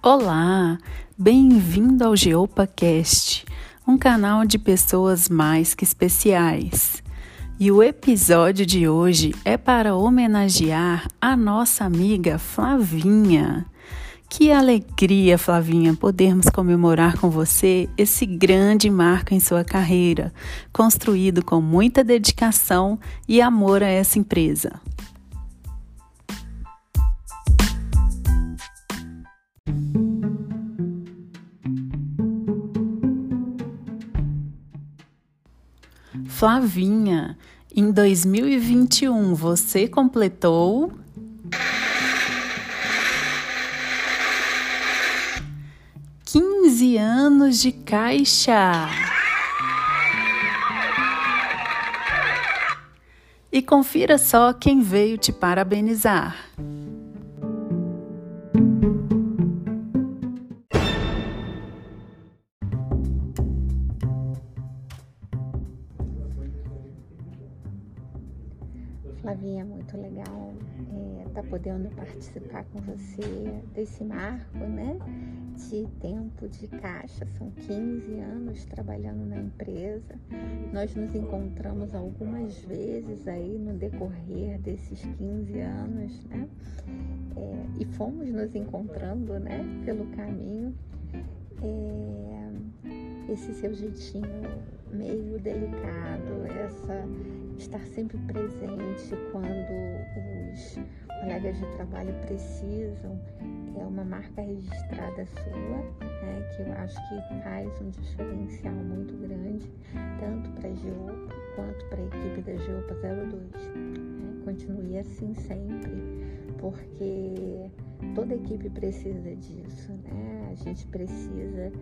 Olá, bem-vindo ao GeopaCast, um canal de pessoas mais que especiais. E o episódio de hoje é para homenagear a nossa amiga Flavinha. Que alegria, Flavinha, podermos comemorar com você esse grande marco em sua carreira, construído com muita dedicação e amor a essa empresa. Flavinha, em 2021 você completou. Quinze anos de caixa. E confira só quem veio te parabenizar. Flavinha, muito legal estar é, tá podendo participar com você desse marco, né? De tempo de caixa, são 15 anos trabalhando na empresa. Nós nos encontramos algumas vezes aí no decorrer desses 15 anos, né? É, e fomos nos encontrando, né? Pelo caminho. É, esse seu jeitinho meio delicado, essa estar sempre presente quando os colegas de trabalho precisam, é uma marca registrada sua, né, que eu acho que faz um diferencial muito grande, tanto para a Geopa quanto para a equipe da Geopa 02. Né? Continue assim sempre, porque toda equipe precisa disso, né? A gente precisa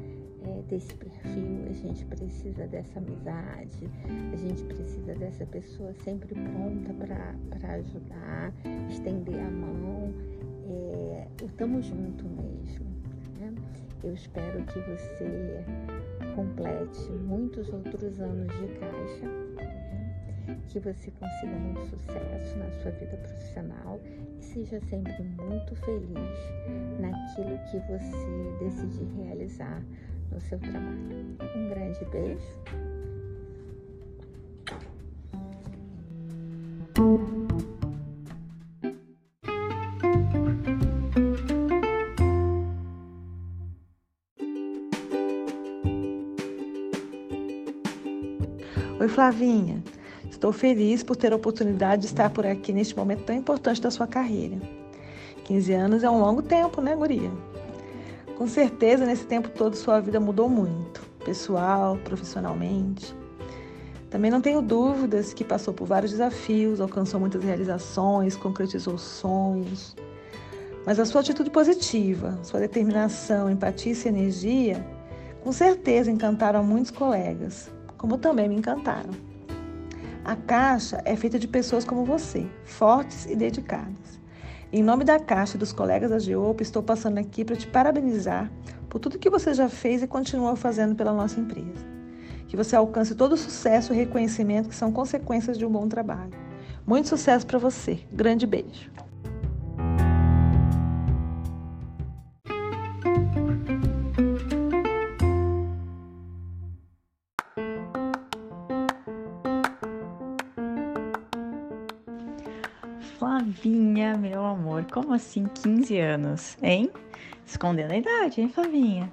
é, desse perfil, a gente precisa dessa amizade, a gente precisa dessa pessoa sempre pronta para ajudar, estender a mão. É, estamos junto mesmo. Né? Eu espero que você complete muitos outros anos de caixa, né? que você consiga muito sucesso na sua vida profissional e seja sempre muito feliz naquilo que você decidir realizar no seu trabalho. Um grande beijo. Oi, Flavinha. Estou feliz por ter a oportunidade de estar por aqui neste momento tão importante da sua carreira. 15 anos é um longo tempo, né, Guria? Com certeza, nesse tempo todo, sua vida mudou muito, pessoal, profissionalmente. Também não tenho dúvidas que passou por vários desafios, alcançou muitas realizações, concretizou sonhos. Mas a sua atitude positiva, sua determinação, empatia e energia, com certeza encantaram muitos colegas, como também me encantaram. A Caixa é feita de pessoas como você, fortes e dedicadas. Em nome da Caixa e dos colegas da Geopa, estou passando aqui para te parabenizar por tudo que você já fez e continua fazendo pela nossa empresa. Que você alcance todo o sucesso e reconhecimento que são consequências de um bom trabalho. Muito sucesso para você. Grande beijo. Flavinha, meu amor, como assim 15 anos, hein? Escondendo a idade, hein, Flavinha?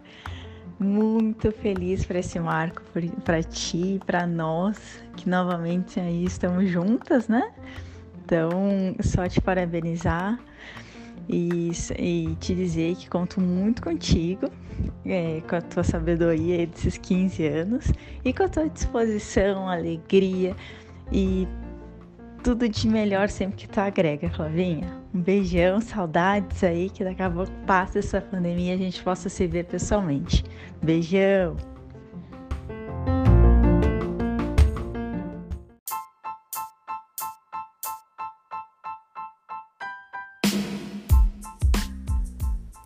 Muito feliz por esse marco, para ti, para nós, que novamente aí estamos juntas, né? Então, só te parabenizar e, e te dizer que conto muito contigo, é, com a tua sabedoria desses 15 anos e com a tua disposição, alegria e tudo de melhor sempre que tu agrega, Flavinha. Um beijão, saudades aí, que daqui a pouco passa essa pandemia e a gente possa se ver pessoalmente. Beijão!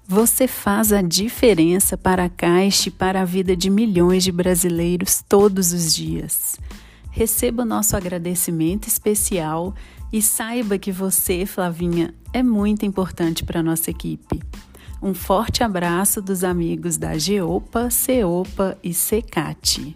Você faz a diferença para a Caixa e para a vida de milhões de brasileiros todos os dias. Receba o nosso agradecimento especial e saiba que você, Flavinha, é muito importante para a nossa equipe. Um forte abraço dos amigos da Geopa, Ceopa e Secate.